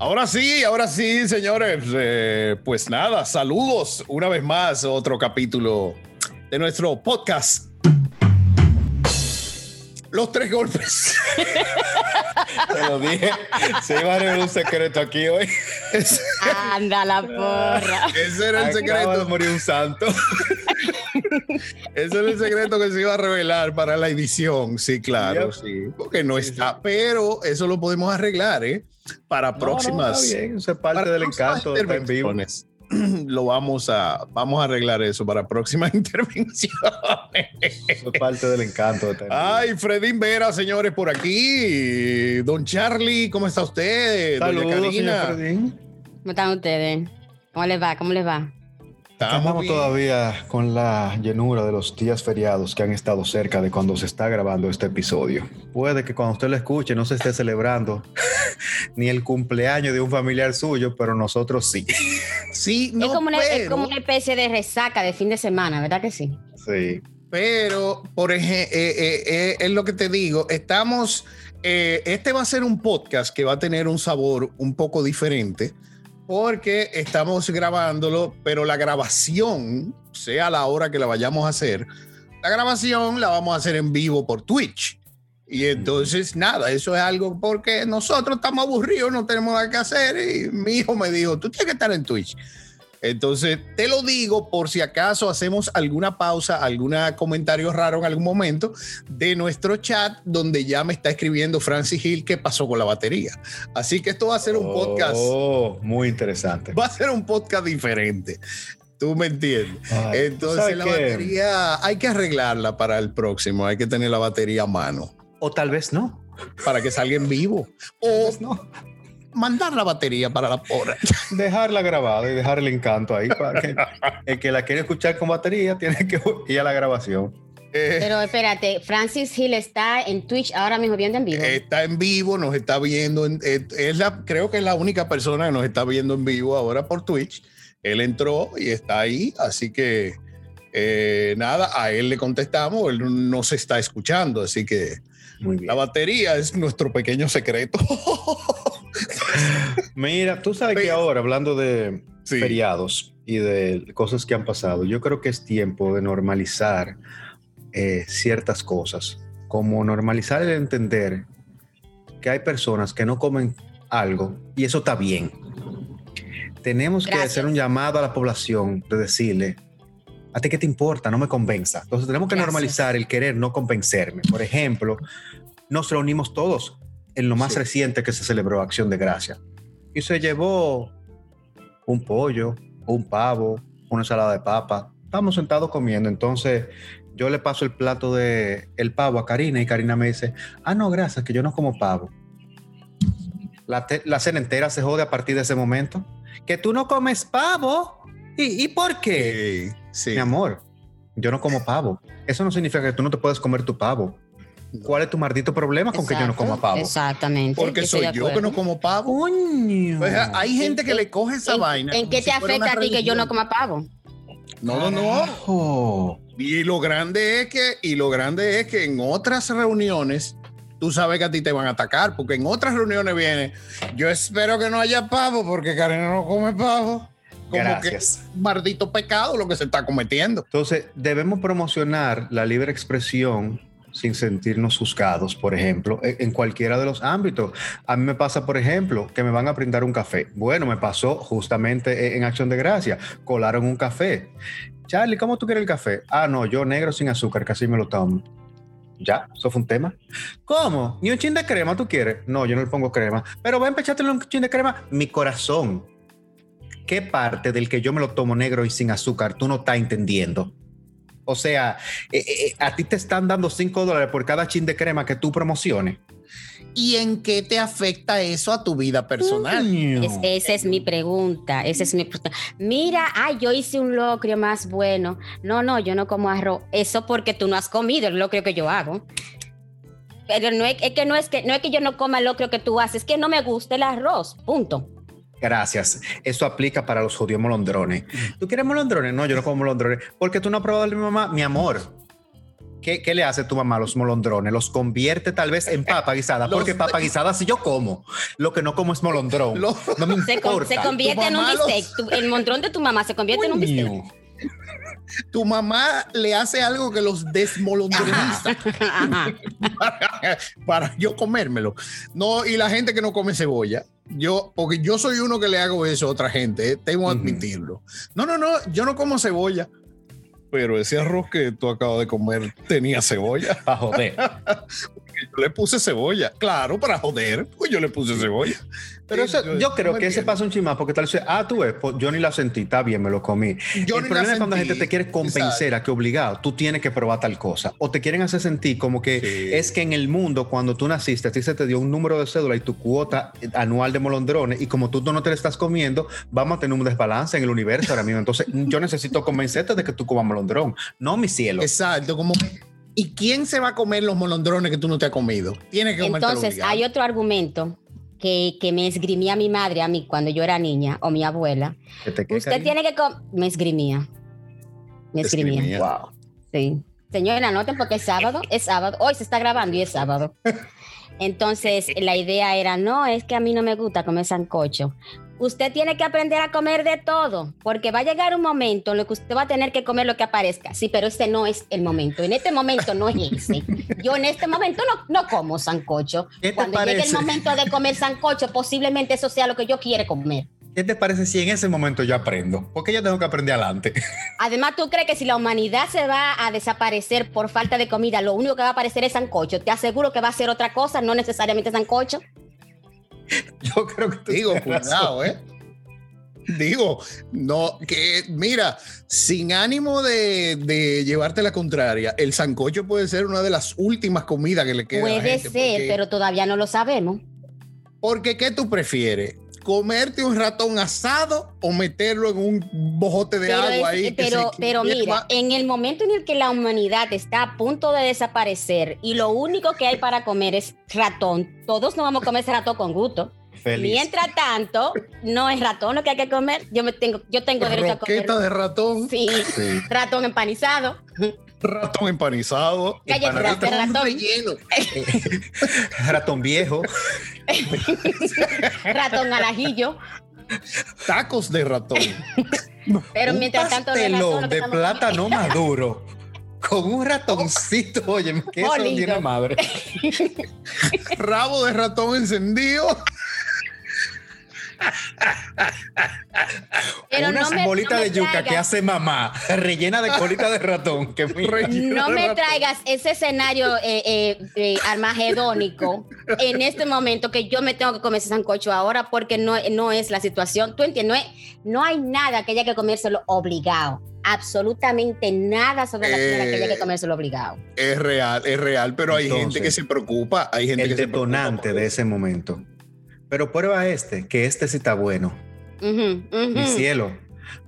Ahora sí, ahora sí, señores. Eh, pues nada, saludos una vez más, otro capítulo de nuestro podcast. Los tres golpes. Te lo dije. Se iba a revelar un secreto aquí hoy. Anda la porra. Ese era el secreto. de morir un santo. Ese era el secreto que se iba a revelar para la edición. Sí, claro, sí. Porque no está, pero eso lo podemos arreglar, ¿eh? Para próximas. No, bien. Eso es parte del encanto de en vivo. Lo vamos a, vamos a arreglar eso para próximas intervenciones. Eso es parte del encanto. De Ay, Fredín Vera, señores, por aquí. Don Charlie, ¿cómo está usted? Saludos, Doña Karina. ¿Cómo están ustedes? ¿Cómo les va? ¿Cómo les va? Estamos todavía con la llenura de los días feriados que han estado cerca de cuando se está grabando este episodio. Puede que cuando usted lo escuche no se esté celebrando ni el cumpleaños de un familiar suyo, pero nosotros sí. Sí, es, como una, es como una especie de resaca de fin de semana, ¿verdad que sí? Sí. Pero, por ejemplo, eh, eh, es lo que te digo, estamos, eh, este va a ser un podcast que va a tener un sabor un poco diferente porque estamos grabándolo, pero la grabación, sea la hora que la vayamos a hacer, la grabación la vamos a hacer en vivo por Twitch. Y entonces, nada, eso es algo porque nosotros estamos aburridos, no tenemos nada que hacer. Y mi hijo me dijo, tú tienes que estar en Twitch. Entonces, te lo digo por si acaso hacemos alguna pausa, algún comentario raro en algún momento de nuestro chat donde ya me está escribiendo Francis Hill qué pasó con la batería. Así que esto va a ser un podcast. Oh, muy interesante. Va a ser un podcast diferente. Tú me entiendes. Ay, Entonces, la qué? batería hay que arreglarla para el próximo. Hay que tener la batería a mano O tal vez no. para que salga en vivo. O mandar la batería para la porra. Dejarla grabada y dejar el encanto ahí para que el que la quiere escuchar con batería tiene que ir a la grabación. Eh, Pero espérate, Francis Hill está en Twitch ahora mismo viendo en vivo. está en vivo, nos está viendo. en- eh, es la, creo que es la única persona que nos está viendo en vivo ahora por Twitch. Él entró y está ahí, así que eh, nada, a él le contestamos, él no se está escuchando, así que Muy bien. la batería es nuestro pequeño secreto. Mira, tú sabes que ahora, hablando de Sí. feriados y de cosas que han pasado, yo creo que es tiempo de normalizar eh, ciertas cosas, como normalizar el entender que hay personas que no comen algo y eso está bien. Tenemos que Gracias. hacer un llamado a la población de decirle, ¿a ti qué te importa? No me convenza. Entonces tenemos que Gracias. normalizar el querer no convencerme. Por ejemplo, nos reunimos todos en lo más Sí. reciente que se celebró Acción de Gracia y se llevó un pollo, un pavo, una ensalada de papa. Estábamos sentados comiendo, entonces yo le paso el plato de el pavo a Karina y Karina me dice, ah, no, gracias, que yo no como pavo. La, cena entera se jode a partir de ese momento. Que tú no comes pavo. ¿Y, y por qué? Sí. Mi amor, yo no como pavo. Eso no significa que tú no te puedes comer tu pavo. ¿Cuál es tu maldito problema con que yo no coma pavo? Exactamente. Porque soy yo que no como pavo. Coño. Pues, hay gente que ¿En- le coge esa ¿En, vaina. ¿En qué te afecta a ti que yo no coma pavo? No, no, no. Y lo grande es que, y lo grande es que en otras reuniones, tú sabes que a ti te van a atacar, porque en otras reuniones viene, yo espero que no haya pavo, porque Karen no come pavo. Como Gracias. que maldito pecado lo que se está cometiendo. Entonces, debemos promocionar la libre expresión sin sentirnos juzgados, por ejemplo, en en cualquiera de los ámbitos. A mí me pasa, por ejemplo, que me van a brindar un café. Bueno, me pasó justamente en Acción de Gracia. Colaron un café. Charlie, ¿cómo tú quieres el café? Ah, no, yo negro sin azúcar, casi me lo tomo. Ya, eso fue un tema. ¿Cómo? ¿Ni un chin de crema tú quieres? No, yo no le pongo crema. Pero ven, pechátelo un chin de crema. Mi corazón. ¿Qué parte del que yo me lo tomo negro y sin azúcar tú no estás entendiendo? O sea, eh, eh, a ti te están dando 5 dólares por cada chin de crema que tú promociones. ¿Y en qué te afecta eso a tu vida personal? Es- esa es mi pregunta. Esa es mi pregunta. Mira, ay, yo hice un locrio más bueno. No, no, yo no como arroz. Eso porque tú no has comido el locrio que yo hago. Pero no es, es que no es que no es que yo no coma el locrio que tú haces, es que no me gusta el arroz. Punto. Gracias. Eso aplica para los judíos molondrones. ¿Tú quieres molondrones? No, yo no como molondrones. Porque tú no has probado de mi mamá. Mi amor, ¿qué, qué le hace tu mamá a los molondrones? Los convierte tal vez en papa guisada, Los- porque papa guisada sí yo como. Lo que no como es molondrón. Lo- no me Se, importa. se convierte en un los- bistec. Tu- el montrón de tu mamá se convierte en un bistec. Tu mamá le hace algo que los desmolondroniza Ajá. para, para yo comérmelo. No, y la gente que no come cebolla. Yo, porque yo soy uno que le hago eso a otra gente, eh, tengo que admitirlo. No, no, no, yo no como cebolla. Pero ese arroz que tú acabas de comer tenía cebolla. Pa' joder. Yo le puse cebolla. Claro, para joder, pues yo le puse cebolla. Pero eso, yo, creo que ese pasa un chismán, porque tal vez, ah, tú ves, pues, yo ni la sentí, está bien, me lo comí. Yo el problema es cuando la gente te quiere convencer a que obligado, tú tienes que probar tal cosa. O te quieren hacer sentir como que Sí. es que en el mundo, cuando tú naciste, a ti se te dio un número de cédula y tu cuota anual de molondrones, y como tú no te la estás comiendo, vamos a tener un desbalance en el universo ahora mismo. Entonces, yo necesito convencerte de que tú comas molondrón. No, mi cielo. Exacto, como. ¿Y quién se va a comer los molondrones que tú no te has comido? Tiene que comer Entonces, hay otro argumento que, que me esgrimía mi madre a mí cuando yo era niña o mi abuela. Que te quede Usted cariño. tiene que comer. Me esgrimía. Me esgrimía. Esgrimía. Wow. Sí. Señora, anoten porque es sábado, es sábado. Hoy se está grabando y es sábado. Entonces, la idea era, no, es que a mí no me gusta comer sancocho. Usted tiene que aprender a comer de todo, porque va a llegar un momento en el que usted va a tener que comer lo que aparezca. Sí, pero este no es el momento. En este momento no es ese. Yo en este momento no, no como sancocho. ¿Qué te Cuando llegue el momento de comer sancocho, posiblemente eso sea lo que yo quiere comer. ¿Qué te parece si en ese momento yo aprendo? Porque yo tengo que aprender adelante. Además, ¿tú crees que si la humanidad se va a desaparecer por falta de comida, lo único que va a aparecer es sancocho? Te aseguro que va a ser otra cosa, no necesariamente sancocho. Yo creo que tú Digo, cuidado, ¿eh? Digo, no, que mira, sin ánimo de, de llevarte la contraria, el sancocho puede ser una de las últimas comidas que le queda. a la Puede gente, ser, porque- pero todavía no lo sabemos. Porque, ¿qué tú prefieres? ¿Comerte un ratón asado o meterlo en un bojote de Pero, agua es- ahí? que pero, se pero mira, en el momento en el que la humanidad está a punto de desaparecer y lo único que hay para comer es ratón, todos no vamos a comer ese ratón con gusto. Feliz. Mientras tanto, no es ratón lo que hay que comer. Yo me tengo, yo tengo derecho a comer. De ratón, Sí, Sí. ratón empanizado, ratón empanizado, de con ratón. relleno. Ratón viejo. ratón al ajillo. tacos de ratón. Pero un mientras tanto, ratón pastelón de estamos plátano maduro con un ratoncito. Oye, que eso tiene madre. Rabo de ratón encendido. Pero Unas no me- bolitas no me de yuca traigas- que hace mamá, rellena de colita de ratón. Que No de me ratón. traigas ese escenario eh, eh, eh, armagedónico en este momento que yo me tengo que comer ese sancocho ahora porque no, no es la situación. Tú entiendes, no, es- no hay nada que haya que comérselo obligado. Absolutamente nada sobre la que haya que Eh, comérselo obligado. Es real, es real, pero hay Entonces, gente que se preocupa. Hay gente el que se preocupa de ese momento. Pero prueba este, que este sí está bueno. Mi cielo.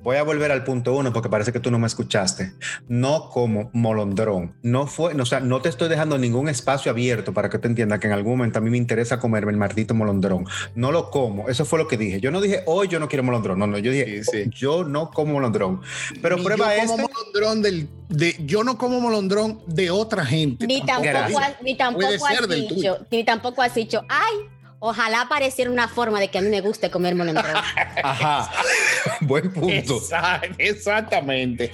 Voy a volver al punto uno porque parece que tú no me escuchaste. No como molondrón. No fue, no, o sea, no te estoy dejando ningún espacio abierto para que te entiendas que en algún momento a mí me interesa comerme el maldito molondrón. No lo como. Eso fue lo que dije. Yo no dije hoy yo no quiero molondrón. No, no, yo dije Sí, sí. yo no como molondrón. Pero Ni prueba yo como este. molondrón del, de, yo no como molondrón de otra gente. Ni tampoco, has, ni tampoco has dicho, ni tampoco has dicho, ay, ojalá apareciera una forma de que a mí me guste comer molondrón. Ajá. Buen punto. Exact- Exactamente.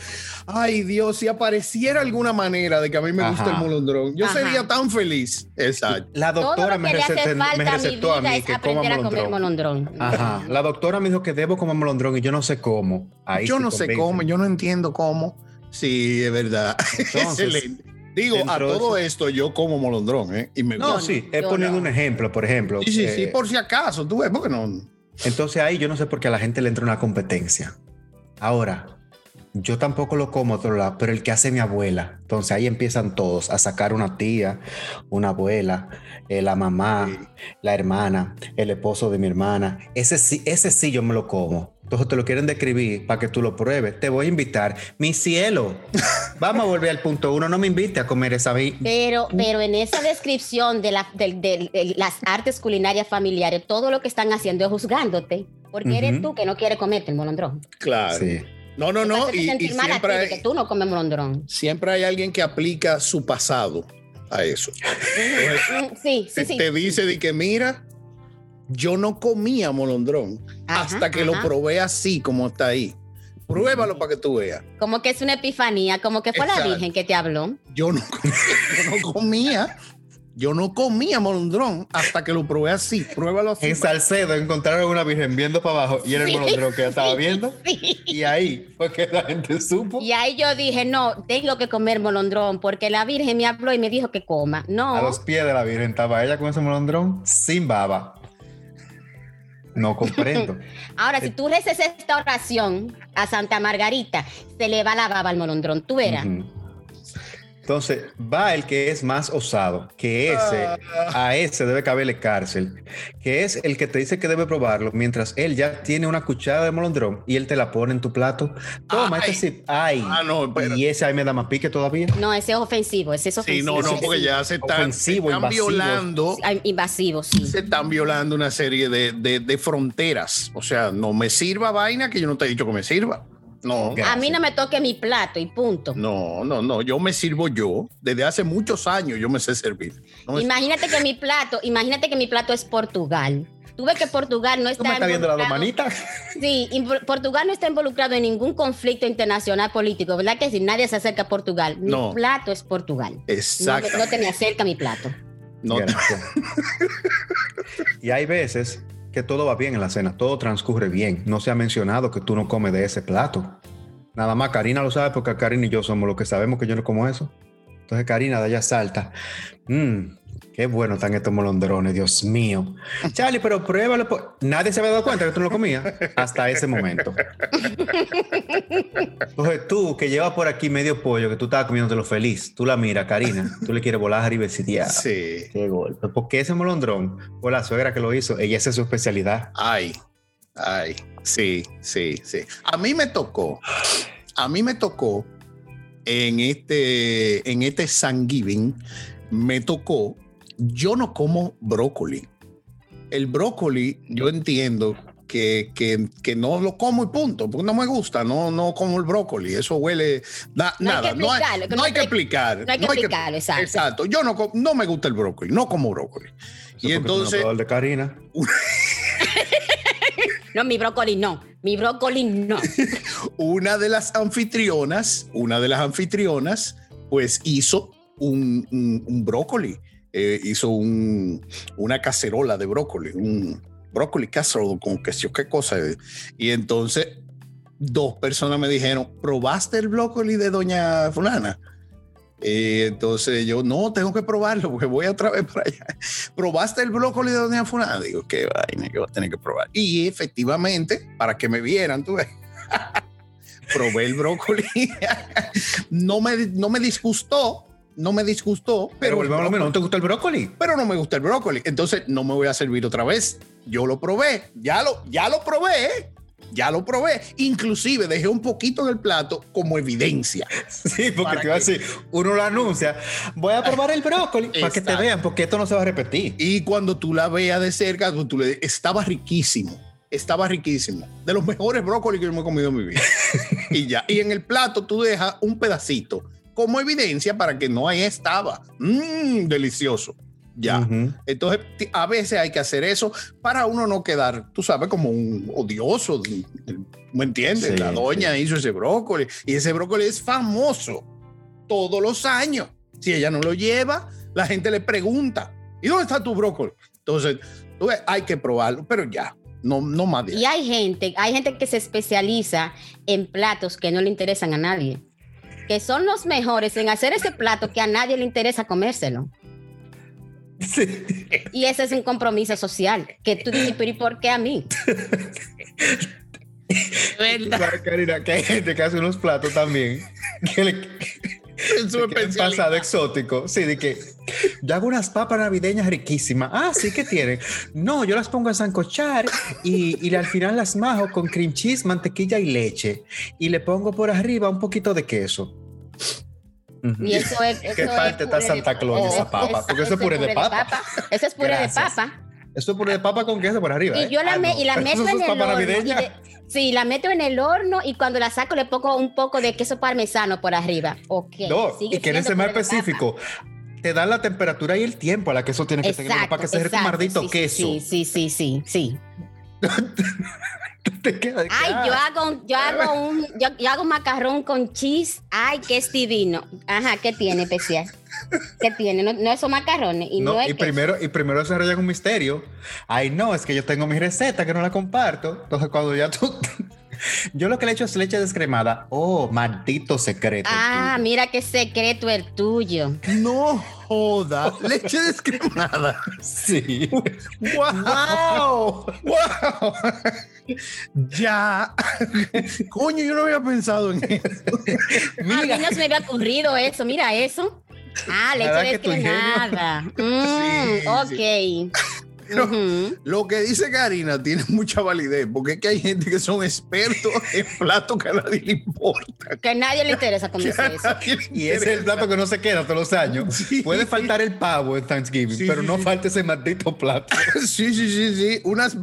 Ay, Dios, si apareciera alguna manera de que a mí me guste el molondrón, yo Ajá. sería tan feliz. Exacto. La doctora me, recetó- me a mi recetó a vida mí que coma a comer molondrón. Ajá. La doctora me dijo que debo comer molondrón y yo no sé cómo. Ahí yo no sé cómo, yo no entiendo cómo. Sí, es verdad. Entonces, Excelente. Digo, a dentro todo esto yo como molondrón, ¿eh? Y me No, gusta. sí, es poniendo no. un ejemplo, por ejemplo. Sí, sí, sí, Eh, por si acaso, tú ves, porque no. Entonces ahí yo no sé por qué a la gente le entra una competencia. Ahora, yo tampoco lo como a otro lado, pero el que hace mi abuela. Entonces ahí empiezan todos a sacar una tía, una abuela, eh, la mamá, Sí. la hermana, el esposo de mi hermana. Ese sí, ese sí yo me lo como. Entonces te lo quieren describir para que tú lo pruebes. Te voy a invitar. Mi cielo. Vamos a volver al punto uno. No me invite a comer esa vi- Pero, pero en esa descripción de, la- las artes culinarias familiares, todo lo que están haciendo es juzgándote, porque eres tú que no quieres comerte el molondrón. Claro. Sí. No, no, no. Y, y sentir mal a ti siempre, de hay, que tú no comes molondrón. siempre hay alguien que aplica su pasado a eso. Mm, Sí, sí, te, sí. te dice de que mira, yo no comía molondrón Ajá, hasta que lo probé así como está ahí. Pruébalo para que tú veas. Como que es una epifanía, como que fue la. Virgen que te habló. Yo no, yo no comía, yo no comía molondrón hasta que lo probé así. Pruébalo así. En Salcedo encontraron una virgen viendo para abajo y era el Sí, molondrón que ella estaba sí, viendo. sí. Y ahí fue que la gente supo. Y ahí yo dije, no, tengo que comer molondrón porque la Virgen me habló y me dijo que coma. No, A los pies de la virgen estaba ella con ese molondrón sin baba. No comprendo. ahora si tú reces esta oración a Santa Margarita, se le va la baba al molondrón. Tú verás. Entonces, va el que es más osado, que ese, a ese debe caberle cárcel, que es el que te dice que debe probarlo, mientras él ya tiene una cuchara de molondrón y él te la pone en tu plato. Toma, Ay. este sí. Ay. Ah, no, espérate. y ese ahí me da más pique todavía. No, ese es ofensivo, ese es Sí, ofensivo. no, no, ese porque sí. ya se están, se Ofensivo, están invasivo. violando. Ay, Invasivo, sí. Se están violando una serie de, de- de fronteras. O sea, no me sirva vaina que yo no te he dicho que me sirva. No, Gracias. A mí no me toque mi plato y punto. no, no, no. Yo me sirvo yo. Desde hace muchos años yo me sé servir. No me- Imagínate que mi plato, imagínate que mi plato es Portugal. Tú ves que Portugal no ¿Tú está me estás viendo las manitas? Sí, Portugal no está involucrado en ningún conflicto internacional político, ¿verdad? Que si nadie se acerca a Portugal, mi No. plato es Portugal. Exacto. no te me acerca mi plato. No, y hay veces que todo va bien en la cena, todo transcurre bien. No se ha mencionado que tú no comes de ese plato. Nada más Karina lo sabe porque Karina y yo somos los que sabemos que yo no como eso. Entonces Karina de allá salta. Mmm, qué bueno están estos molondrones, Dios mío. Charlie, pero pruébalo. po-". Nadie se había dado cuenta que tú no lo comías hasta ese momento. Entonces tú que llevas por aquí medio pollo, que tú estabas comiéndotelo feliz, tú la miras, Karina, tú le quieres volar arriba y. Sí. Qué golpe. Porque ese molondrón fue la suegra que lo hizo. Ella esa es su especialidad. Ay, ay. Sí, sí, sí. A mí me tocó. A mí me tocó en este, en este Thanksgiving, me tocó. Yo no como brócoli. El brócoli, yo entiendo que, que, que no lo como y punto, porque no me gusta, no, no como el brócoli, eso huele na- No hay nada, que no hay, que no no hay que explicar. no hay que explicarlo, exacto. Exacto, yo no, no me gusta el brócoli, no como brócoli. Eso Y no entonces, el de Karina. No, mi brócoli no. Mi brócoli no. una de las anfitrionas, una de las anfitrionas, pues hizo un, un- brócoli, eh, hizo un- una cacerola de brócoli, un brócoli casserole con sé yo qué cosa. Y entonces dos personas me dijeron, ¿probaste el brócoli de doña fulana? Y entonces yo, no, tengo que probarlo porque voy otra vez para allá. ¿Probaste el brócoli de doña fulana? Digo, qué vaina que voy a tener que probar. Y efectivamente, para que me vieran, tú ves, probé el brócoli. no, me, no me disgustó, no me disgustó, Pero mismo. ¿No te gusta el brócoli? pero no me gusta el brócoli. Entonces no me voy a servir otra vez. Yo lo probé, ya lo, ya lo probé, ya lo probé. Inclusive dejé un poquito en el plato como evidencia. Sí, porque ¿Para te iba a decir, uno lo anuncia, voy a probar el brócoli para que te vean, porque esto no se va a repetir. Y cuando tú la veas de cerca, tú le estaba riquísimo. Estaba riquísimo. De los mejores brócolis que yo me he comido en mi vida. y ya. Y en el plato tú dejas un pedacito como evidencia para que no ahí estaba. Mmm, delicioso. Ya. Entonces, a veces hay que hacer eso para uno no quedar, tú sabes, como un odioso. ¿Me entiendes? Sí, la doña hizo ese brócoli y ese brócoli es famoso todos los años. Si ella no lo lleva, la gente le pregunta, ¿y dónde está tu brócoli? Entonces, tú ves, hay que probarlo, pero ya, no, no más de ahí. Y hay gente, hay gente que se especializa en platos que no le interesan a nadie. Que son los mejores en hacer ese plato que a nadie le interesa comérselo. Sí. Y ese es un compromiso social. Que tú dices, pero ¿y por qué a mí? Claro, Karina, que hay gente que hace unos platos también que le Es pasar de exótico. Sí, de que yo hago unas papas navideñas riquísimas. Ah, sí, que tienen? No, yo las pongo a sancochar y, y al final las majo con cream cheese, mantequilla y leche. Y le pongo por arriba un poquito de queso. Y eso es. Eso ¿Qué es parte está puré de- Santa Claus esa es- papa? es- Porque eso es puré de papa. Eso es puré de papa. Eso es puré de papa con queso por arriba. Y ¿eh? yo la, Ah, me- no. y la Eso meto es en el horno. Y, navideña. de- Sí, la meto en el horno y cuando la saco le pongo un poco de queso parmesano por arriba. Ok. No, y quieres ser más específico. Te dan la temperatura y el tiempo a la que eso tiene que tener Exacto, para que se maldito sí, queso. Sí, sí, sí, sí, sí. Te queda Ay, yo hago, un- yo hago un, yo, yo hago macarrón con cheese. Ay, que es divino. Ajá, ¿qué tiene especial? ¿Qué tiene? No, no esos macarrones y no, No, es y primero, y primero desarrollan un misterio. Ay, no, es que yo tengo mi receta que no la comparto. Entonces, cuando ya tú. yo lo que le echo es leche descremada. Oh, maldito secreto. Ah, mira qué secreto el tuyo. No joda. Leche descremada. sí. ¡Wow! ¡Wow! Ya. Coño, yo no había pensado en eso. A mí no se me había ocurrido eso. Mira eso. Ah, ¿Verdad leche que descremada. Mm, Sí, ok. Ujú. Lo que dice Karina tiene mucha validez, porque es que hay gente que son expertos en platos que a nadie le importa. Que a nadie le interesa comerse eso. Y ese es el plato que no se queda todos los años. Sí. Puede faltar el pavo en Thanksgiving, Sí, pero sí, no sí. falta ese maldito plato. Sí, sí, sí, sí. Unas,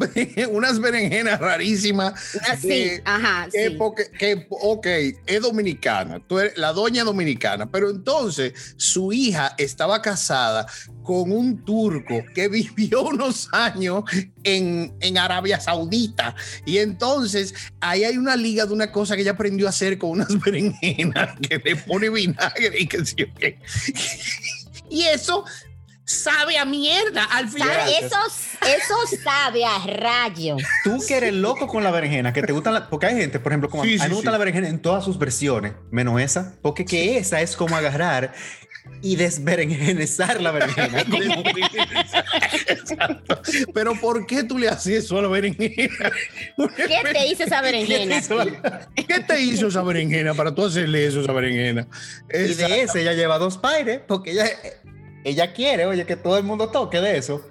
unas berenjenas rarísimas. Ah, sí, de- ajá, que, sí. porque, que, ok, es dominicana, tú eres la doña dominicana, pero entonces su hija estaba casada con un turco que vivió unos años en, en Arabia Saudita. Y entonces ahí hay una liga de una cosa que ella aprendió a hacer con unas berenjenas que le pone vinagre y que sí, ok. Y eso sabe a mierda al final. Eso, eso sabe a rayo. Tú que eres loco con la berenjena, que te gustan la- porque hay gente, por ejemplo, como a- Sí, a mí sí, me gusta sí. la berenjena en todas sus versiones, menos esa, porque que esa es como agarrar y desberenjenizar la berenjena. Exacto. Pero ¿por qué tú le haces eso a la berenjena? ¿Qué te hizo esa berenjena? ¿Qué te hizo esa berenjena para tú hacerle eso a esa berenjena? y de ese ella lleva dos paires, porque ella, ella quiere, oye, que todo el mundo toque de eso.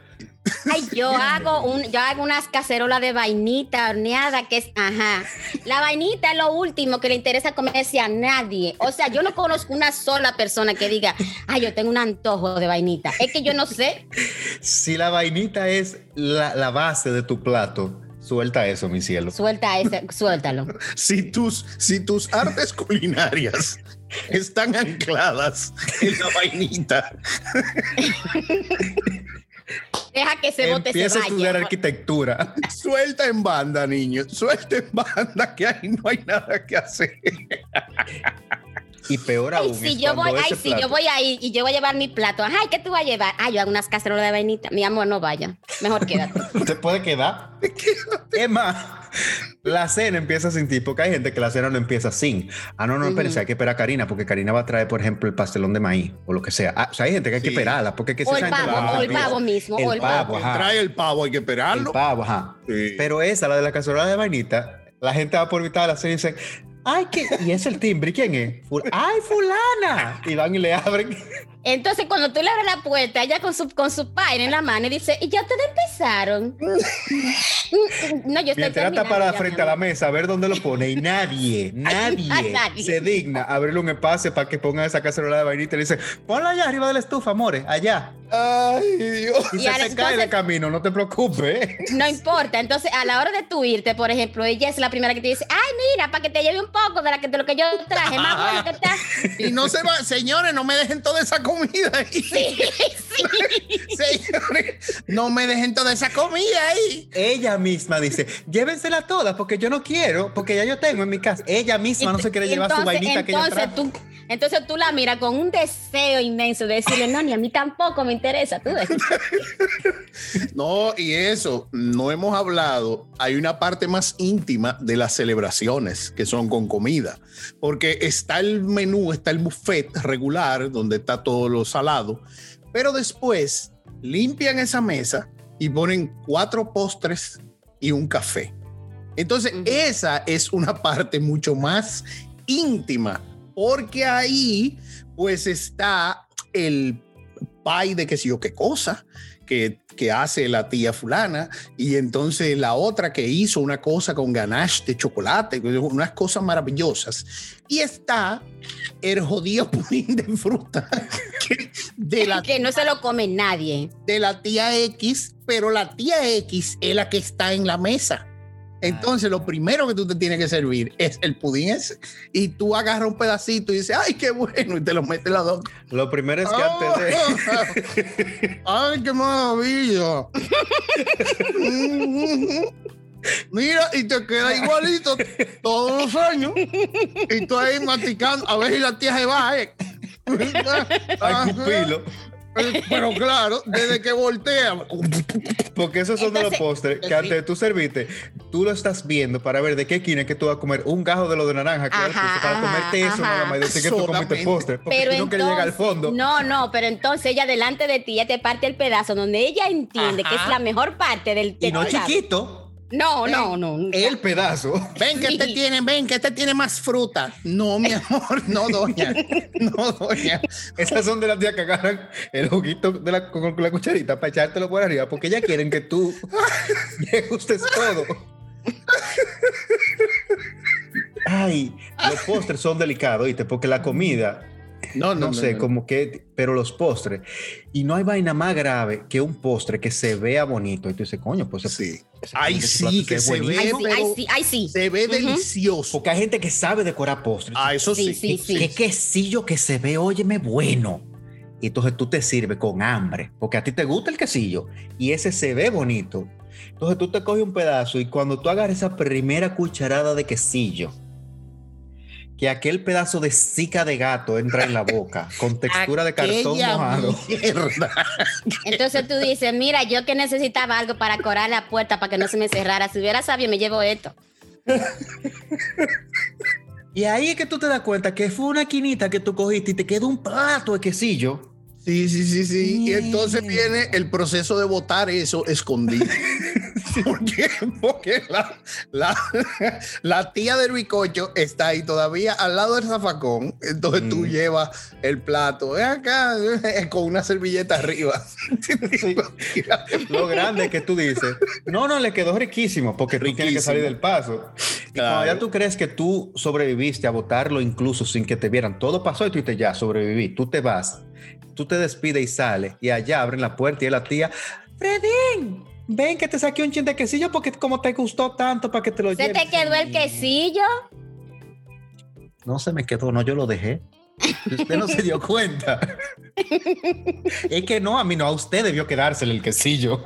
Ay, yo hago un, yo hago unas cacerolas de vainita horneada que es, ajá. La vainita es lo último que le interesa comerse a nadie. O sea, yo no conozco una sola persona que diga, ay, yo tengo un antojo de vainita. Es que yo no sé. Si la vainita es la, la base de tu plato, suelta eso, mi cielo. Suelta ese, suéltalo. si, tus, si tus artes culinarias están ancladas en la vainita, Deja que se bote Empieza a estudiar vaya. arquitectura. suelta en banda, niño. Suelta en banda que ahí no hay nada que hacer. Y peor Ay, aún. sí, es yo voy, ay, sí, yo voy a ir y yo voy a llevar mi plato. Ay, ¿qué tú vas a llevar? Ay, yo hago unas cacerolas de vainita. Mi amor, no vaya. Mejor quédate. te puede quedar. Es más, la cena empieza sin ti, porque hay gente que la cena no empieza sin. Ah, no, no, espérense, hay que esperar a Karina, porque Karina va a traer, por ejemplo, el pastelón de maíz o lo que sea. Ah, o sea, hay gente que hay que Sí. esperarla, porque es que O esa el gente pavo, va a o el pavo mismo, El o el pavo, pavo. ajá. Trae el pavo, hay que El esperarlo. pavo, ajá. Sí. Pero esa, la de la cacerola de vainita, la gente va por mitad de la cena y dicen, ay, ¿qué? Y es el timbre, ¿y quién es? Ay, fulana. Y van y le abren. Entonces, cuando tú le abres la puerta, ella con su, con su paire en la mano y dice, ¿y ya ustedes empezaron? no, yo estoy Mientras está terminando parada ya, frente a la mesa a ver dónde lo pone y nadie, nadie, nadie. se digna abrirle un espacio para que pongan esa cacerola de vainita y le dice, ponla allá arriba de la estufa, amores, allá. Ay, Dios. Y, Y se cae de camino, no te preocupes. No importa. Entonces, a la hora de tú irte, por ejemplo, ella es la primera que te dice, ay, mira, para que te lleve un poco de, la que, de lo que yo traje, más bueno que está. Y no se va, señores, no me dejen toda esa comida ahí. Sí, sí. Señores, no me dejen toda esa comida ahí. Ella misma dice, llévensela todas porque yo no quiero, porque ya yo tengo en mi casa. Ella misma no se quiere llevar su Entonces- vainita que ella entonces trajo. tú, entonces tú la miras con un deseo inmenso de decirle, no, ni a mí tampoco me interesa. Tú. No, y eso, no hemos hablado. Hay una parte más íntima de las celebraciones que son con comida, porque está el menú, está el buffet regular, donde está todo lo salado, pero después limpian esa mesa y ponen cuatro postres y un café. Entonces, esa es una parte mucho más íntima, porque ahí pues está el pie de qué sé yo qué cosa que, que hace la tía fulana y entonces la otra que hizo una cosa con ganache de chocolate, unas cosas maravillosas. Y está el jodido pudín de fruta que- de la, que no se lo come nadie. de la tía X, pero la tía X es la que está en la mesa. Entonces, lo primero que tú te tienes que servir es el pudín ese. Y tú agarras un pedacito y dices, ay, qué bueno, y te lo metes en la boca. Lo primero es que antes de. ¡Ay, qué maravilla! Mira, y te queda igualito todos los años. Y tú ahí masticando, a ver si la tía se va, ¿eh? Ay, cupilo. Pero claro, desde que voltea. Porque esos son de los postres que antes de tú serviste, tú lo estás viendo para ver de qué esquina es que tú vas a comer un gajo de lo de naranja, Ajá, para ajá, comerte eso ajá. nada más y decir que tú comiste postre. Porque Pero tú no llegar al fondo. No, no, pero entonces ella delante de ti, ella te parte el pedazo donde ella entiende que es la mejor parte del y no chiquito, No, no, no. el pedazo. Ven que este tiene, ven que este tiene más fruta. No, mi amor, no, doña. No, doña. Esas son de las tías que agarran el juguito de la, con la cucharita para echártelo por arriba, porque ya quieren que tú degustes todo. Ay, los postres son delicados, ¿viste? Porque la comida, No, no, sé, como que, pero los postres, y no hay vaina más grave que un postre que se vea bonito. Y tú dices, coño, pues Sí. ese sí, que se ve, ay, sí, se ve delicioso. Porque hay gente que sabe decorar postres. Ah, eso sí. Sí, sí, sí. Qué quesillo que se ve, óyeme, bueno. Y entonces tú te sirves con hambre, porque a ti te gusta el quesillo y ese se ve bonito. Entonces tú te coges un pedazo y cuando tú agarras esa primera cucharada de quesillo, que aquel pedazo de cica de gato entra en la boca con textura de cartón mojado. mierda. Entonces tú dices, mira, yo que necesitaba algo para corar la puerta para que no se me cerrara. Si hubiera sabido, me llevo esto. Y ahí es que tú te das cuenta que fue una quinita que tú cogiste y te quedó un plato de quesillo. Sí, sí, sí, sí. Y entonces viene el proceso de botar eso escondido. ¿Por qué? Porque la, la, la tía del bicocho está ahí todavía al lado del zafacón. Entonces tú Mm. llevas el plato acá con una servilleta arriba. Sí. Lo grande que tú dices, no, no, le quedó riquísimo porque tú tienes que Riquísimo. salir del paso. Y Claro. cuando ya tú crees que tú sobreviviste a botarlo incluso sin que te vieran, todo pasó y tú dices, ya, sobreviví, tú te vas, tú te despides y sales y allá abren la puerta y es la tía, Fredín, ven que te saqué un chin de quesillo porque como te gustó tanto para que te lo ¿Se lleves. te quedó el quesillo? No se me quedó, no, yo lo dejé. Usted no se dio cuenta. es que no, a mí no, a usted debió quedársele el quesillo.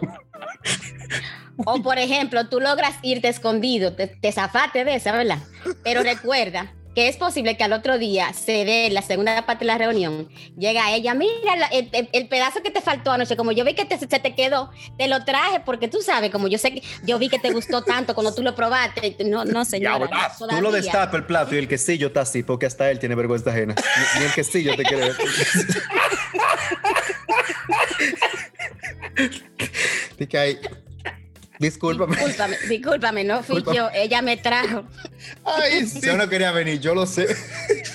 O por ejemplo, tú logras irte escondido, te, te zafaste de esa, ¿verdad? Pero recuerda que es posible que al otro día se dé la segunda parte de la reunión, llega ella, mira la- el, el- el pedazo que te faltó anoche, como yo vi que te- se te quedó, te lo traje porque tú sabes, como yo sé que yo vi que te gustó tanto cuando tú lo probaste, no, no señora. Tú lo destapas el plato y el quesillo está así, porque hasta él tiene vergüenza ajena. Ni, ni el quesillo te quiere ver. Discúlpame. Discúlpame, discúlpame, no fui Discúlpame. yo, ella me trajo. Ay, sí. Yo no quería venir, yo lo sé.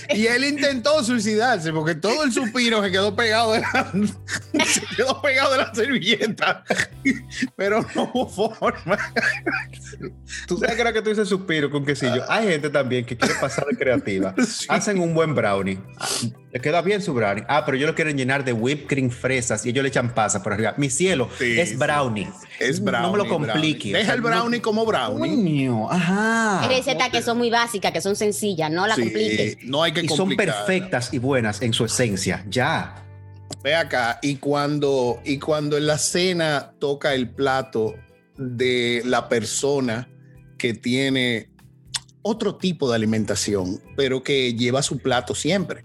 Y él intentó suicidarse porque todo el suspiro se quedó pegado de la, se quedó pegado de la servilleta. Pero no hubo forma. Tú sabes que ahora que tú dices suspiro con quesillo, hay gente también que quiere pasar de creativa. Sí. Hacen un buen brownie. Le queda bien su brownie. Ah, pero ellos lo quieren llenar de whipped cream fresas y ellos le echan pasas por arriba. Mi cielo, Sí, es sí. brownie. Es brownie. No me lo brownie. complique. Deja el brownie como brownie. Coño, ajá. Hay recetas que son muy básicas, que son sencillas, no la Sí, compliques. no hay que y son complicar. perfectas y buenas en su esencia. Ya. Ve acá, y cuando, y cuando en la cena toca el plato de la persona que tiene otro tipo de alimentación, pero que lleva su plato siempre.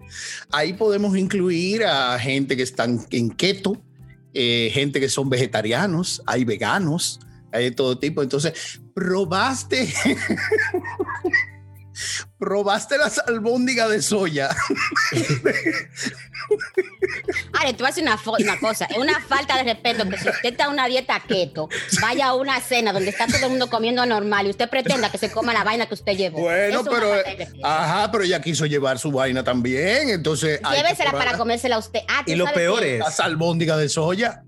Ahí podemos incluir a gente que están en keto, eh, gente que son vegetarianos, hay veganos, hay todo tipo. Entonces, probaste, probaste las albóndigas de soya. Ahora, tú haces una, fo- una cosa, es una falta de respeto que si usted está en una dieta keto, vaya a una cena donde está todo el mundo comiendo normal y usted pretenda que se coma la vaina que usted llevó. Bueno, Eso pero, ajá, pero ella quiso llevar su vaina también, entonces. Llévesela para comérsela a usted. Ah, ¿tú Y lo peor qué? es- Las albóndigas de soya.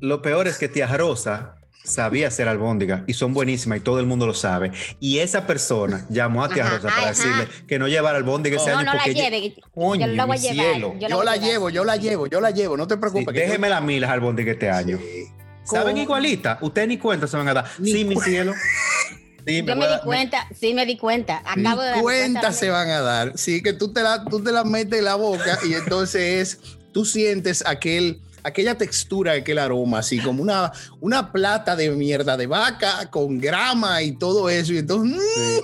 Lo peor es que tía Rosa sabía hacer albóndiga y son buenísimas y todo el mundo lo sabe. Y esa persona llamó a tía Ajá, Rosa para ajá. decirle que no llevara albóndiga ese No, año no la porque ella- lleve. Coño, yo la voy a mi llevar. cielo. yo Yo la llevo, yo la llevo, yo la llevo, no te Sí, preocupes. que yo- déjeme la mil las albóndigas este año. ¿Saben igualita? Ustedes ni cuenta se van a dar. Ni sí, mi cielo. Sí, Yo me di dar- cuenta, sí me di cuenta. Ni Acabo de darme cuenta cuenta. se van a dar. Sí, que tú te la, tú te la metes en la boca y entonces es, tú sientes aquel, aquella textura, aquel aroma, así como una, una plata de mierda de vaca con grama y todo eso. Y entonces,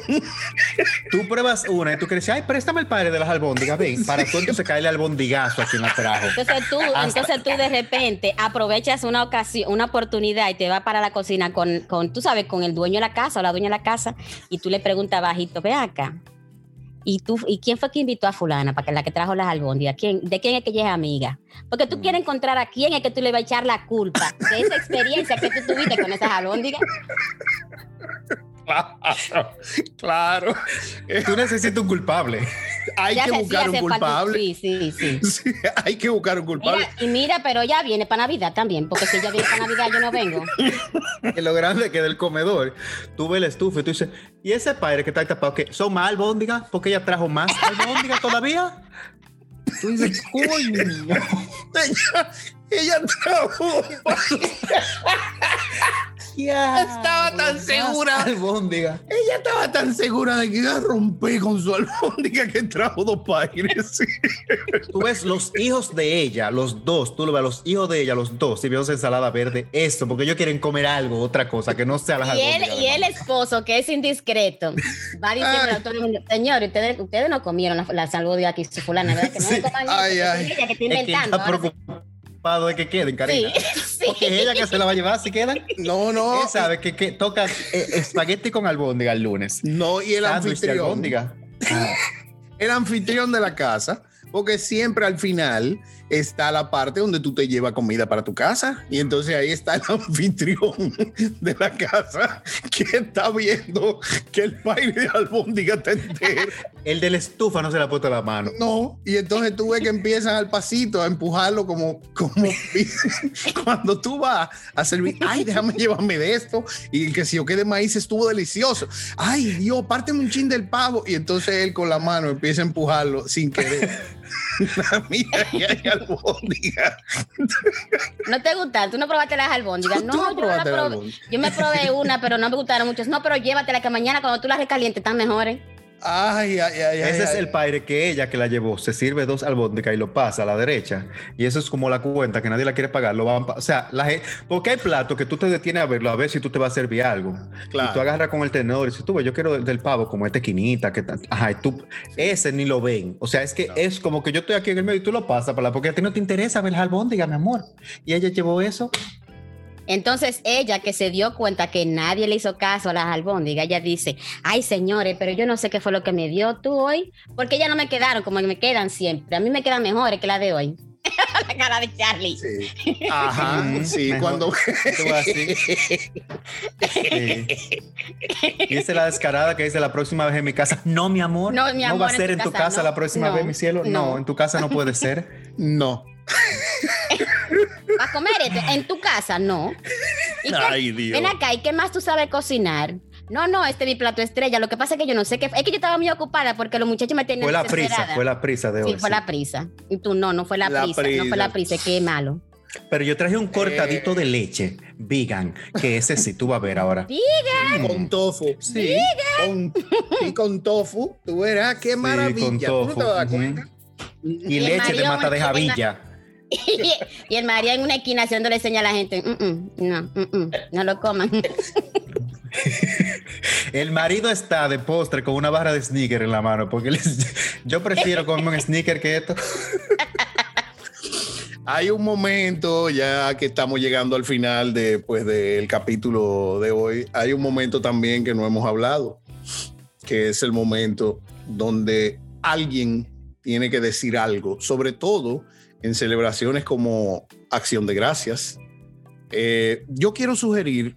Tú pruebas una y tú crees, ay, préstame el padre de las albóndigas, ven, para tú entonces caerle albondigazo a quien la trajo. Entonces tú, entonces tú de repente aprovechas una ocasión, una oportunidad y te vas para la cocina con, con, tú sabes, con el dueño de la casa o la dueña de la casa y tú le preguntas bajito, ve acá. ¿Y, tú, ¿Y quién fue que invitó a fulana para que la que trajo las albóndigas? ¿Quién, ¿De quién es que ella es amiga? Porque tú quieres encontrar a quién es que tú le vas a echar la culpa de esa experiencia que tú tuviste con esas albóndigas. claro, claro. Tú necesitas un culpable. Hay Ya que se- sí buscar un culpable. Sí, sí, sí. Sí, hay que buscar un culpable. Mira, y mira, pero ya viene para Navidad también, porque si ella viene para Navidad yo no vengo. Que lo grande es que del comedor, tú ves el estufa y tú dices, ¿y ese padre que está tapado que son más albóndigas? Porque ella trajo más albóndigas todavía. Tú dices, coño. Ella, ella trajo- Estaba tan segura. Albóndiga. Ella estaba tan segura de que iba a romper con su albóndiga que trajo dos paires. Sí. Tú ves los hijos de ella, los dos, tú lo ves, los hijos de ella, los dos, sirviéndose ensalada verde, esto, porque ellos quieren comer algo, otra cosa, que no sea las Y él, albóndigas. y el esposo, que es indiscreto, va diciendo a todo el mundo, señor, ustedes, ustedes no comieron la, la salvodia aquí, su fulana, ¿verdad? Que no Sí. le coman Ay, eso, ay. que es ella que está Es que está preocupado de que queden. Sí, sí. Porque es ella que se la va a llevar si quedan. No, no. Él sabe que, que toca eh, espagueti con albóndiga el lunes. No, y el Sándwich de anfitrión. albóndiga. El anfitrión de la casa. Porque siempre al final está la parte donde tú te llevas comida para tu casa. Y entonces ahí está el anfitrión de la casa que está viendo que el paire de albóndiga está entero. El de la estufa no se le ha puesto la mano. No, y entonces tú ves que empiezan al pasito a empujarlo como, como cuando tú vas a servir, ay, déjame llevarme de esto, y el que si yo quede maíz estuvo delicioso. Ay, Dios, párteme un chin del pavo, y entonces él con la mano empieza a empujarlo sin querer. Mira, hay. ¿No te gusta? ¿Tú no probaste las albóndigas? No, no yo, la probé. yo me probé una, pero no me gustaron mucho. No, pero llévatela que mañana cuando tú las recalientes están mejores. Ay, ay, ay. Ese es el padre que ella que la llevó, se sirve dos albóndigas y lo pasa a la derecha. Y eso es como la cuenta que nadie la quiere pagar. Lo van o sea, la gente, porque hay platos que tú te detienes a verlo, a ver si tú te vas a servir algo. Claro. Y tú agarras con el tenedor y dices, tú, ves, yo quiero del, del pavo como esta esquinita. Que Ajá, y tú, ese ni lo ven. O sea, es que es como que yo estoy aquí en el medio y tú lo pasas para la, porque a ti no te interesa ver las albóndigas, mi amor. Y ella llevó eso. Entonces ella que se dio cuenta que nadie le hizo caso a las albóndigas, ella dice, ay señores, pero yo no sé qué fue lo que me dio tú hoy, porque ya no me quedaron como me quedan siempre. A mí me quedan mejores que la de hoy. la cara de Charlie. Sí. Ajá, Ujú, sí, mejor. cuando... Tú así. Sí. Y esa es la descarada que dice la próxima vez en mi casa. No, mi amor. No, mi amor, va a ser en tu casa, casa no. la próxima No, vez, mi cielo. No. no. en tu casa no puede ser. No. ¿Para comer esto? En tu casa, no. ¿Y qué- Ay, Dios. Ven acá, ¿y qué más tú sabes cocinar? No, no, este es mi plato estrella. Lo que pasa es que yo no sé qué. Es que yo estaba muy ocupada porque los muchachos me tenían Fue la prisa, fue la prisa de Sí, hoy. fue sí. la prisa. Y tú no, no fue la, La prisa, No fue la prisa, qué malo. Pero yo traje un cortadito de leche vegan, que ese sí tú vas a ver ahora. Diga. Con tofu. Sí. Con, y con tofu. Tú verás qué maravilla. con Tú no te tofu, vas a dar. Y leche de mata de javilla. Y, el María en una esquina haciéndole señal a la gente. "Mm, mm, no, mm, mm, no lo coman. El marido está de postre con una barra de sneaker en la mano, porque les- yo prefiero comerme un sneaker que esto. Hay un momento, ya que estamos llegando al final de, pues, del capítulo de hoy, hay un momento también que no hemos hablado, que es el momento donde alguien tiene que decir algo, sobre todo en celebraciones como Acción de Gracias. Eh, yo quiero sugerir,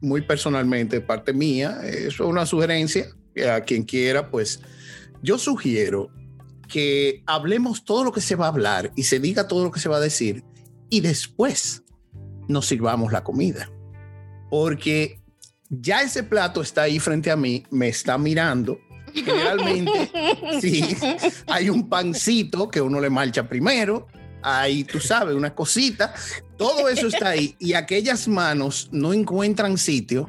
muy personalmente, parte mía, es una sugerencia, a quien quiera, pues yo sugiero que hablemos todo lo que se va a hablar y se diga todo lo que se va a decir y después nos sirvamos la comida. Porque ya ese plato está ahí frente a mí, me está mirando. Generalmente, sí, hay un pancito que uno le marcha primero, hay, tú sabes, una cosita, todo eso está ahí y aquellas manos no encuentran sitio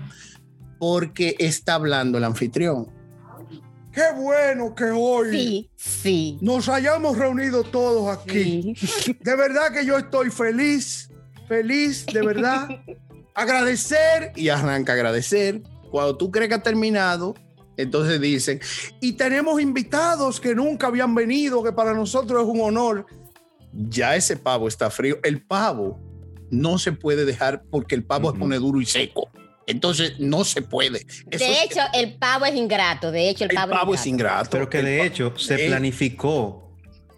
porque está hablando el anfitrión. Qué bueno que hoy Sí, sí. nos hayamos reunido todos aquí. sí. De verdad que yo estoy feliz, feliz, de verdad. agradecer y arranca a agradecer. Cuando tú crees que ha terminado, entonces dicen, y tenemos invitados que nunca habían venido, que para nosotros es un honor. Ya ese pavo está frío. El pavo no se puede dejar porque el pavo Ujú. es pone duro y seco. Entonces no se puede. Eso De es- hecho, el pavo es ingrato. De hecho, el el pavo, pavo es ingrato. Pero que El de hecho se Eh, planificó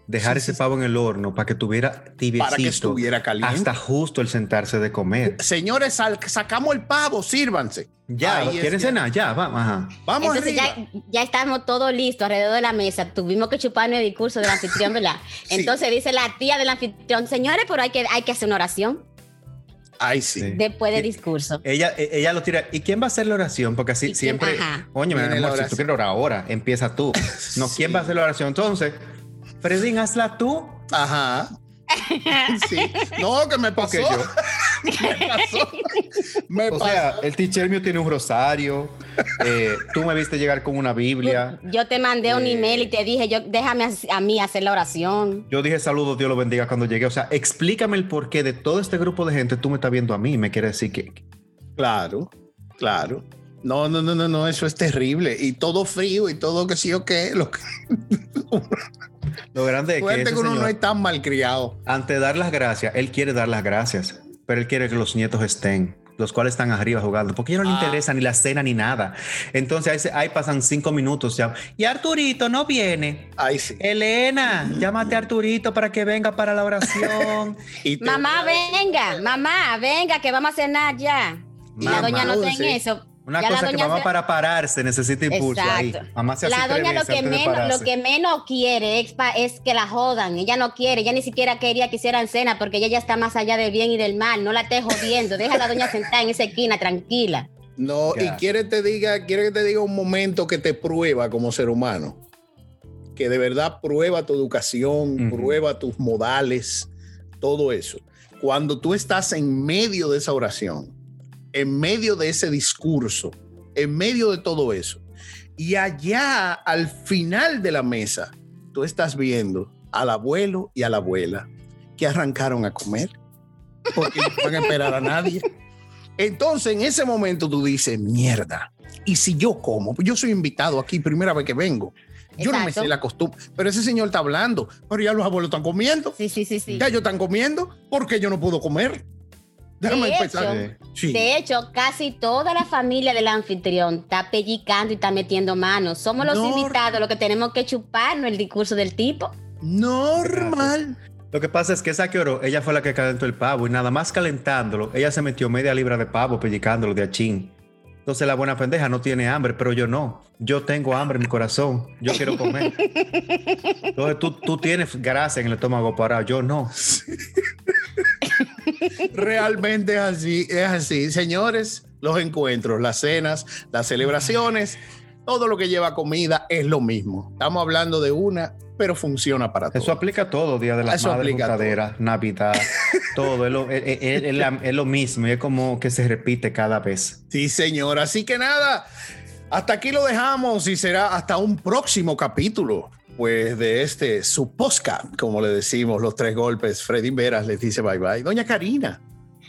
dejar sí, ese sí, pavo en el horno para que tuviera tibiecito para que estuviera caliente. hasta justo el sentarse de comer. Señores, sal- sacamos el pavo, sírvanse. Ya, Ahí ¿quieren cenar? Ya, vamos, ajá. Vamos Entonces arriba. ya, ya estamos todos listos alrededor de la mesa. Tuvimos que chuparnos el discurso del anfitrión, ¿verdad? Sí. Entonces dice la tía del anfitrión, señores, pero hay que, hay que hacer una oración Ay, sí. Después del discurso. Ella, e- ella lo tira. ¿Y quién va a hacer la oración? Porque así ¿Y quién? siempre. Ajá. Oye, mi amor, si tú quieres orar ahora, empieza tú. No, ¿quién Sí. va a hacer la oración? Entonces, Fredín, hazla tú. Ajá. Sí. No, que me pasó. Yo. Me pasó. Me O pasó. sea, el teacher mío tiene un rosario. eh, tú me viste llegar con una Biblia. Yo te mandé un Eh. email y te dije, yo, déjame a, a mí hacer la oración. Yo dije saludos, Dios lo bendiga cuando llegué. O sea, explícame el porqué de todo este grupo de gente. Tú me estás viendo a mí y me quieres decir que. Claro, claro. No, no, no, no, no, eso es terrible. Y todo frío y todo que sí o qué. Lo que, Lo grande es que, ese que uno señor, no es tan malcriado. ante dar las gracias, él quiere dar las gracias, pero él quiere que los nietos estén, los cuales están arriba jugando, porque a ellos no le Ah. interesa ni la cena ni nada. Entonces ahí, se- ahí pasan cinco minutos ya. Y Arturito no viene. Ay, sí. Elena, llámate a Arturito para que venga para la oración. Y Mamá, venga, mamá, venga, que vamos a cenar ya. Y la Mamá, doña no está en sí. eso. Una Ya cosa que mamá se- para pararse necesita impulso ahí. Mamá se hace La doña lo que, menos, lo que menos quiere es, pa- es que la jodan. Ella no quiere, ella ni siquiera quería que hicieran cena porque ella ya está más allá del bien y del mal. No la esté jodiendo. Deja a la doña sentada en esa esquina, tranquila. No, y quiere te diga, quiere que te diga un momento que te prueba como ser humano. Que de verdad prueba tu educación, prueba tus modales, todo eso. Cuando tú estás en medio de esa oración, en medio de ese discurso, en medio de todo eso, y allá al final de la mesa, tú estás viendo al abuelo y a la abuela que arrancaron a comer porque no van a esperar a nadie. Entonces, en ese momento tú dices, mierda, ¿y si yo como? Pues yo soy invitado aquí, primera vez que vengo. Yo no me sé la costumbre, pero ese señor está hablando, pero ya los abuelos están comiendo. Sí, sí, sí, sí. Ya ellos están comiendo, ¿por qué yo no puedo comer? Déjame De empezar. hecho, Sí. De hecho, casi toda la familia del anfitrión está pellicando y está metiendo manos. Somos los invitados los que tenemos que chuparnos el discurso del tipo. Normal. Lo que pasa es que esa que oró, ella fue la que calentó el pavo y nada más calentándolo, ella se metió media libra de pavo pellicándolo de achín. Entonces la buena pendeja no tiene hambre, pero yo no. Yo tengo hambre en mi corazón. Yo quiero comer. Entonces tú, tú tienes grasa en el estómago parado, yo no. Realmente es así, es así. Señores, los encuentros, las cenas, las celebraciones, todo lo que lleva comida es lo mismo. Estamos hablando de una, pero funciona para todos. Eso aplica a todo, Día de las Eso Madres, Juntadera, Navidad, todo. Es lo, es- es- es la- es lo mismo y es como que se repite cada vez. Sí, señor. Así que nada, hasta aquí lo dejamos y será hasta un próximo capítulo. Pues de este, su podcast, como le decimos, los tres golpes. Freddy Veras les dice bye bye. Doña Karina,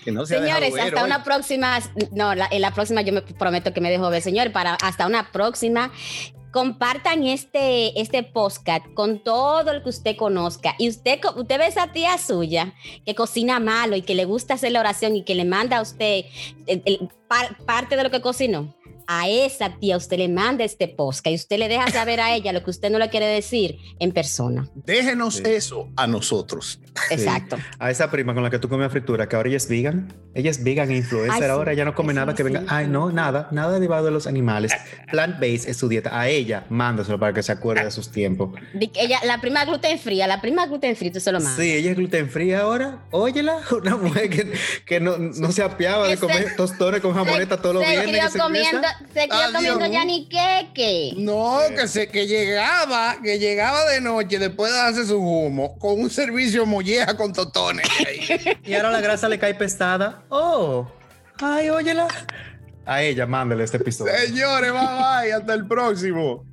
que no se Señores, hasta hoy. una próxima. No, la- en la próxima yo me prometo que me dejo ver, señor. Para hasta una próxima. Compartan este, este podcast con todo el que usted conozca. Y usted, usted ve esa tía suya que cocina malo y que le gusta hacer la oración y que le manda a usted el- el par- parte de lo que cocinó. A esa tía usted le manda este podcast y usted le deja saber a ella lo que usted no le quiere decir en persona. Déjenos Sí. eso a nosotros. Exacto. A esa prima con la que tú comías fritura, que ahora ella es vegan. Ella es vegan e influencer. Ay, sí. ahora ella no come nada que venga. sí. Ay, no, nada. Nada derivado de los animales. Plant-based es su dieta. A ella, mándaselo para que se acuerde de sus tiempos. Ella, la prima gluten fría, la prima gluten free, tú se lo mandas. Sí, ella es gluten free ahora. Óyela, una mujer que, que no, no se apiaba de comer tostones con jamoneta todos los se viernes. crió que se comiendo, empieza. Se Adiós. comiendo ya ni queque. No, que se que llegaba, que llegaba de noche después de hacer su humo con un servicio molleja con totones. Y ahora la grasa le cae pestada. Oh, ay, óyela. A ella, mándale este episodio. Señores, bye bye. Hasta el próximo.